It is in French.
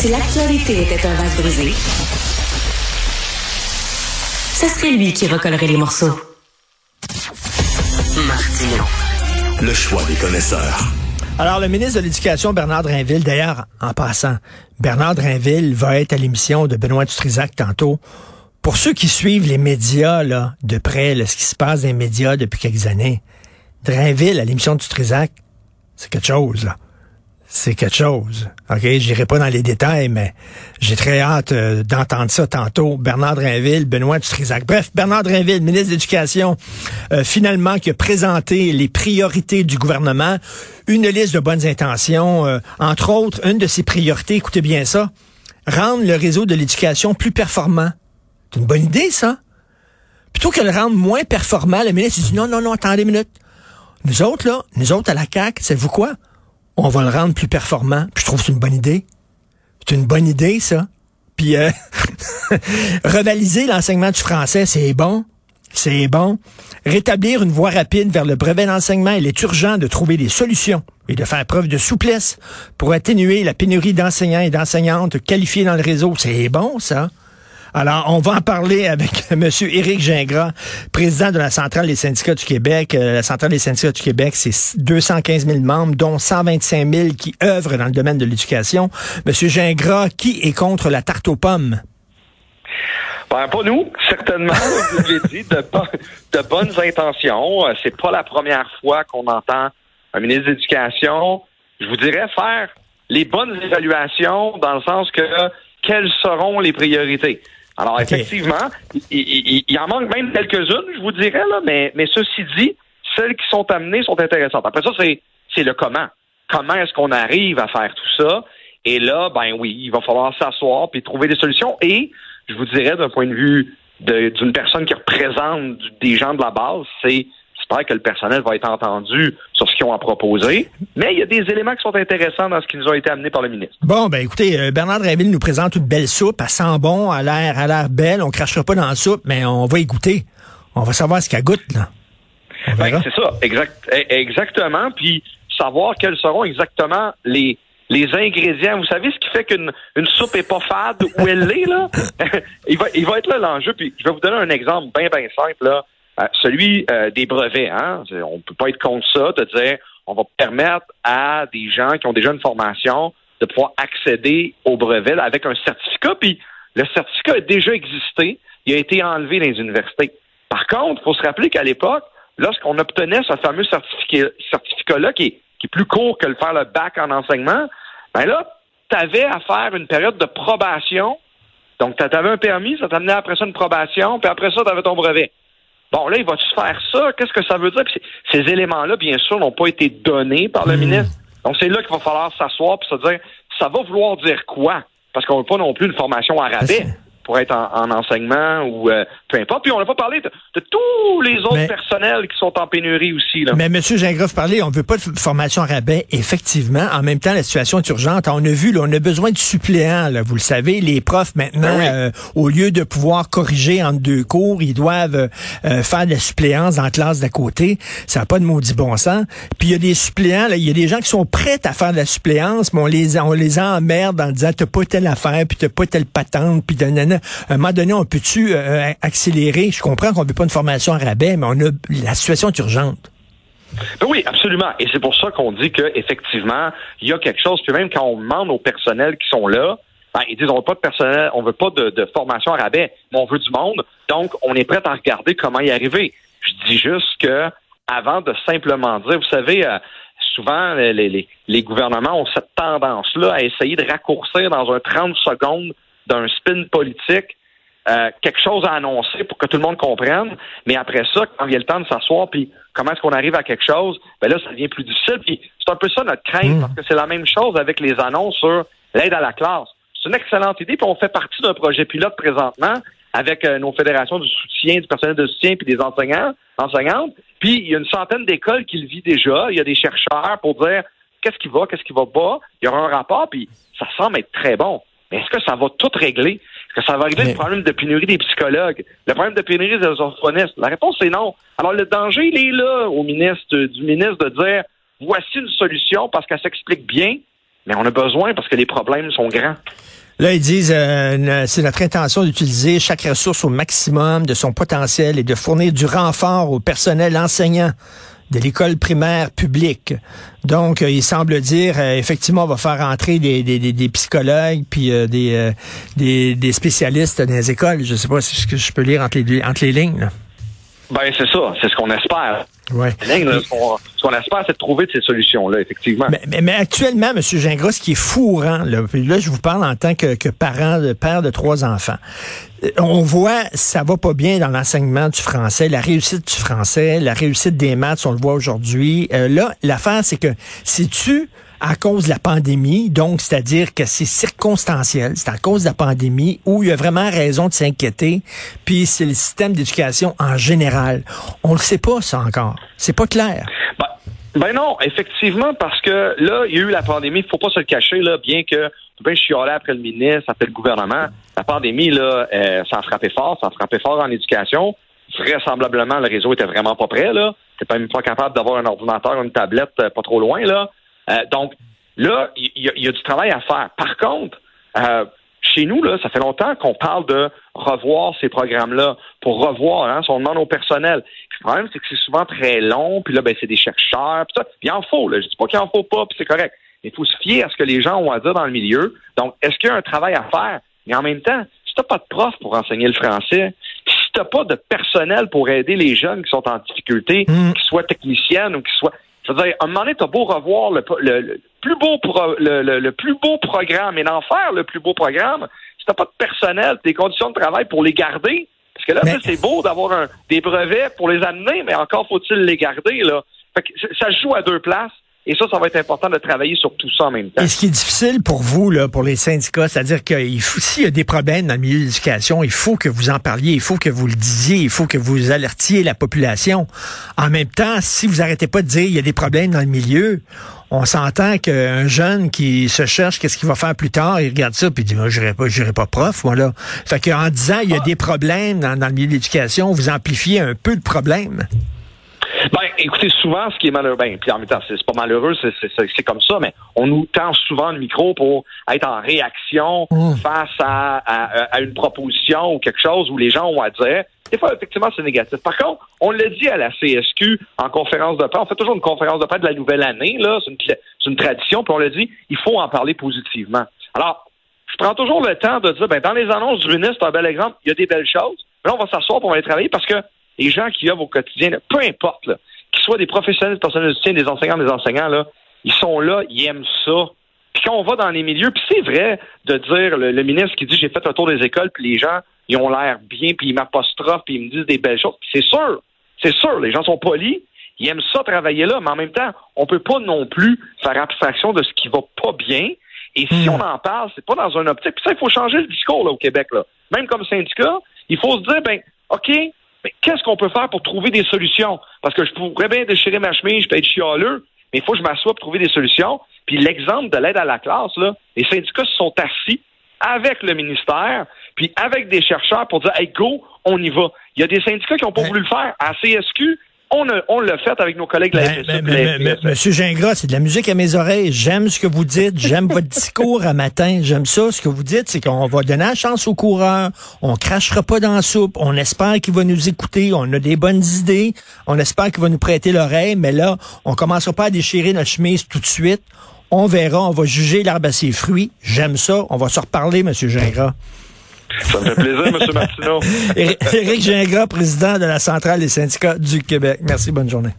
Si l'actualité était un vase brisé, ce serait lui qui recollerait les morceaux. Martino. Le choix des connaisseurs. Alors, le ministre de l'Éducation, Bernard Drinville, d'ailleurs, en passant, Bernard Drinville va être à l'émission de Benoît Dutrisac tantôt. Pour ceux qui suivent les médias là, de près, là, ce qui se passe dans les médias depuis quelques années, Drainville à l'émission de Dutrisac, c'est quelque chose. Là c'est quelque chose. OK, j'irai pas dans les détails, mais j'ai très hâte euh, d'entendre ça tantôt. Bernard Drinville, Benoît Dutrisac. Bref, Bernard Drinville, ministre de l'Éducation, euh, finalement, qui a présenté les priorités du gouvernement, une liste de bonnes intentions. Euh, entre autres, une de ses priorités, écoutez bien ça, rendre le réseau de l'éducation plus performant. C'est une bonne idée, ça. Plutôt que le rendre moins performant, le ministre dit non, non, non, attendez une minute. Nous autres, là, nous autres à la CAQ, savez-vous quoi? On va le rendre plus performant. Puis je trouve que c'est une bonne idée. C'est une bonne idée, ça. Puis euh, revaliser l'enseignement du français, c'est bon. C'est bon. Rétablir une voie rapide vers le brevet d'enseignement, il est urgent de trouver des solutions et de faire preuve de souplesse pour atténuer la pénurie d'enseignants et d'enseignantes qualifiés dans le réseau. C'est bon, ça. Alors, on va en parler avec M. Éric Gingras, président de la Centrale des syndicats du Québec. Euh, la Centrale des syndicats du Québec, c'est 215 000 membres, dont 125 000 qui œuvrent dans le domaine de l'éducation. M. Gingras, qui est contre la tarte aux pommes? Ben, pas nous, certainement. vous l'avez dit, de, bonnes intentions. Euh, c'est pas la première fois qu'on entend un ministre de l'Éducation, je vous dirais, faire les bonnes évaluations dans le sens que quelles seront les priorités. Alors, effectivement, il, il, en manque même quelques-unes, je vous dirais, là, mais, mais ceci dit, celles qui sont amenées sont intéressantes. Après ça, c'est, c'est le comment. Comment est-ce qu'on arrive à faire tout ça? Et là, ben oui, il va falloir s'asseoir puis trouver des solutions. Et je vous dirais, d'un point de vue d'une personne qui représente des gens de la base, c'est J'espère que le personnel va être entendu sur ce qu'ils ont à proposer. Mais il y a des éléments qui sont intéressants dans ce qui nous a été amené par le ministre. Bon, ben écoutez, euh, Bernard Drinville nous présente une belle soupe. Elle sent bon, a l'air, l'air belle. On crachera pas dans la soupe, mais on va y goûter. On va savoir ce qu'elle goûte, là. Ben, c'est ça, exact, e, exactement. Puis savoir quels seront exactement les les ingrédients. Vous savez ce qui fait qu'une une soupe est pas fade où elle l'est, là? il, va, il va être là l'enjeu. Puis je vais vous donner un exemple bien, bien simple, là. Euh, celui euh, des brevets. Hein? On peut pas être contre ça, de dire on va permettre à des gens qui ont déjà une formation de pouvoir accéder au brevet avec un certificat. Puis le certificat a déjà existé, il a été enlevé dans les universités. Par contre, il faut se rappeler qu'à l'époque, lorsqu'on obtenait ce fameux certificat-là, qui est, plus court que le faire le bac en enseignement, ben là, tu avais à faire une période de probation. Donc, tu avais un permis, ça t'amenait après ça une probation, puis après ça, tu avais ton brevet. Bon, là, il va-tu faire ça? Qu'est-ce que ça veut dire? ces éléments-là, bien sûr, n'ont pas été donnés par le hmm. ministre. Donc, c'est là qu'il va falloir s'asseoir et se dire, ça va vouloir dire quoi? Parce qu'on veut pas non plus une formation à rabais pour être en, enseignement ou euh, peu importe. Puis on n'a pas parlé de, tous les autres personnels qui sont en pénurie aussi. Là. Mais M. Gingras parlait, on ne veut pas de formation à rabais. Effectivement, en même temps, la situation est urgente. On a vu, là, on a besoin de suppléants. Là, vous le savez, les profs maintenant, ben euh, au lieu de pouvoir corriger entre deux cours, ils doivent euh, faire de la suppléance dans la classe d'à côté. Ça n'a pas de maudit bon sens. Puis il y a des suppléants, il y a des gens qui sont prêts à faire de la suppléance, mais on les, on les emmerde en disant, t'as pas telle affaire, puis t'as pas telle patente, puis nanana à un moment donné, on peut-tu euh, accélérer? Je comprends qu'on ne veut pas une formation à rabais, mais la situation est urgente. Ben oui, absolument. Et c'est pour ça qu'on dit qu'effectivement, il y a quelque chose. Puis même quand on demande aux personnels qui sont là, ben, ils disent on veut pas de personnel, on veut pas de, formation à rabais, mais on veut du monde. Donc, on est prêt à regarder comment y arriver. Je dis juste que avant de simplement dire, vous savez, euh, souvent les, les, gouvernements ont cette tendance-là à essayer de raccourcir dans un 30 secondes d'un spin politique euh, quelque chose à annoncer pour que tout le monde comprenne. Mais après ça, quand il y a le temps de s'asseoir, puis comment est-ce qu'on arrive à quelque chose, ben là, ça devient plus difficile. Puis c'est un peu ça notre crainte, mmh. parce que c'est la même chose avec les annonces sur l'aide à la classe. C'est une excellente idée, puis on fait partie d'un projet pilote présentement avec euh, nos fédérations du soutien, du personnel de soutien, puis des enseignants, enseignantes. Puis il y a une centaine d'écoles qui le vit déjà. Il y a des chercheurs pour dire qu'est-ce qui va, qu'est-ce qui va pas. Il y aura un rapport, puis ça semble être très bon. Mais est-ce que ça va tout régler? Est-ce que ça va régler le problème de pénurie des psychologues? Le problème de pénurie des orthophonistes? La réponse est non. Alors, le danger, il est là au ministre, du ministre de dire voici une solution parce qu'elle s'explique bien, mais on a besoin parce que les problèmes sont grands. Là, ils disent, euh, c'est notre intention d'utiliser chaque ressource au maximum de son potentiel et de fournir du renfort au personnel enseignant de l'école primaire publique. Donc, euh, il semble dire, euh, effectivement, on va faire entrer des, des, des, psychologues puis des, des, des, spécialistes dans les écoles. Je sais pas si je peux lire entre les, entre les lignes. Là. Ben, c'est ça. C'est ce qu'on espère. Ouais. ce qu'on espère, c'est de trouver ces solutions-là, effectivement. Mais, mais, actuellement, M. Gingras, ce qui est fourrant, là, là, je vous parle en tant que, que parent, de père de trois enfants. Euh, on voit, ça va pas bien dans l'enseignement du français, la réussite du français, la réussite des maths, on le voit aujourd'hui. Euh, là, l'affaire, c'est que si tu à cause de la pandémie, donc c'est-à-dire que c'est circonstanciel, c'est à cause de la pandémie où il y a vraiment raison de s'inquiéter, puis c'est le système d'éducation en général. On le sait pas ça encore, c'est pas clair. Ben, ben, non, effectivement, parce que là, il y a eu la pandémie, faut pas se le cacher, là, bien que je suis allé après le ministre, après le gouvernement, la pandémie, là, euh, ça a frappé fort, ça a frappé fort en éducation. Vraisemblablement, le réseau était vraiment pas prêt, là. C'était même pas capable d'avoir un ordinateur, une tablette euh, pas trop loin, là. Euh, donc, là, il y, a du travail à faire. Par contre, euh, chez nous, là, ça fait longtemps qu'on parle de revoir ces programmes-là pour revoir, hein, si on demande au personnel. le problème, c'est que c'est souvent très long, puis là, ben, c'est des chercheurs, puis ça. il en faut, là. Je dis pas qu'il en faut pas, puis c'est correct. Mais il faut se fier à ce que les gens ont à dire dans le milieu. Donc, est-ce qu'il y a un travail à faire? Mais en même temps, si t'as pas de prof pour enseigner le français, si t'as pas de personnel pour aider les jeunes qui sont en difficulté, mmh. qu'ils soient techniciennes ou qu'ils soient c'est-à-dire, à un moment donné, t'as beau revoir le, plus beau le, plus beau programme et d'en faire le plus beau programme, si t'as pas de personnel, des conditions de travail pour les garder, parce que là, c'est beau d'avoir des brevets pour les amener, mais encore faut-il les garder, là. Fait que ça joue à deux places. Et ça, ça va être important de travailler sur tout ça en même temps. Et ce qui est difficile pour vous, là, pour les syndicats, c'est-à-dire qu'il faut, s'il y a des problèmes dans le milieu de l'éducation, il faut que vous en parliez, il faut que vous le disiez, il faut que vous alertiez la population. En même temps, si vous arrêtez pas de dire il y a des problèmes dans le milieu, on s'entend qu'un jeune qui se cherche qu'est-ce qu'il va faire plus tard, il regarde ça puis il dit moi j'irai pas j'irai pas prof moi là. Fait qu'en disant il y a ah. des problèmes dans, dans le milieu de l'éducation, vous amplifiez un peu de problèmes. Ben, écoutez, souvent, ce qui est malheureux, ben, puis en même temps, c'est pas malheureux, c'est comme ça, mais on nous tend souvent le micro pour être en réaction mmh. face à, à, une proposition ou quelque chose où les gens ont à dire. Des fois, effectivement, c'est négatif. Par contre, on l'a dit à la CSQ en conférence de presse. On fait toujours une conférence de presse de la nouvelle année, là. C'est une, une tradition. Puis on l'a dit, il faut en parler positivement. Alors, je prends toujours le temps de dire, ben, dans les annonces du ministre, un bel exemple, il y a des belles choses. Mais là, on va s'asseoir pour aller travailler parce que les gens qui œuvrent au quotidien, peu importe, qu'ils soient des professionnels, des personnels de des enseignants, des enseignants, là, ils sont là, ils aiment ça. Puis quand on va dans les milieux, puis c'est vrai de dire, le, ministre qui dit j'ai fait un tour des écoles, puis les gens, ils ont l'air bien, puis ils m'apostrophent, puis ils me disent des belles choses. c'est sûr, c'est sûr, les gens sont polis, ils aiment ça travailler là, mais en même temps, on peut pas non plus faire abstraction de ce qui va pas bien. Et si hmm. on en parle, c'est pas dans un optique. Puis ça, il faut changer le discours là, au Québec. Là. Même comme syndicat, il faut se dire, ben, OK, mais qu'est-ce qu'on peut faire pour trouver des solutions? Parce que je pourrais bien déchirer ma chemise, je peux être chialeux, mais il faut que je m'assoie pour trouver des solutions. Puis l'exemple de l'aide à la classe, là, les syndicats se sont assis avec le ministère, puis avec des chercheurs pour dire Hey, go, on y va. Il y a des syndicats qui n'ont pas voulu le faire. À CSQ, on, on l'a fait avec nos collègues de la FSE. Monsieur Gingras, c'est de la musique à mes oreilles. J'aime ce que vous dites. J'aime votre discours à matin. J'aime ça. Ce que vous dites, c'est qu'on va donner la chance aux coureurs. On crachera pas dans la soupe. On espère qu'il va nous écouter. On a des bonnes idées. On espère qu'il va nous prêter l'oreille. Mais là, on commencera pas à déchirer notre chemise tout de suite. On verra. On va juger l'arbre à ses fruits. J'aime ça. On va se reparler, Monsieur Gingras. Ça me fait plaisir, M. Martineau. Éric Gingras, président de la Centrale des syndicats du Québec. Merci, bonne journée.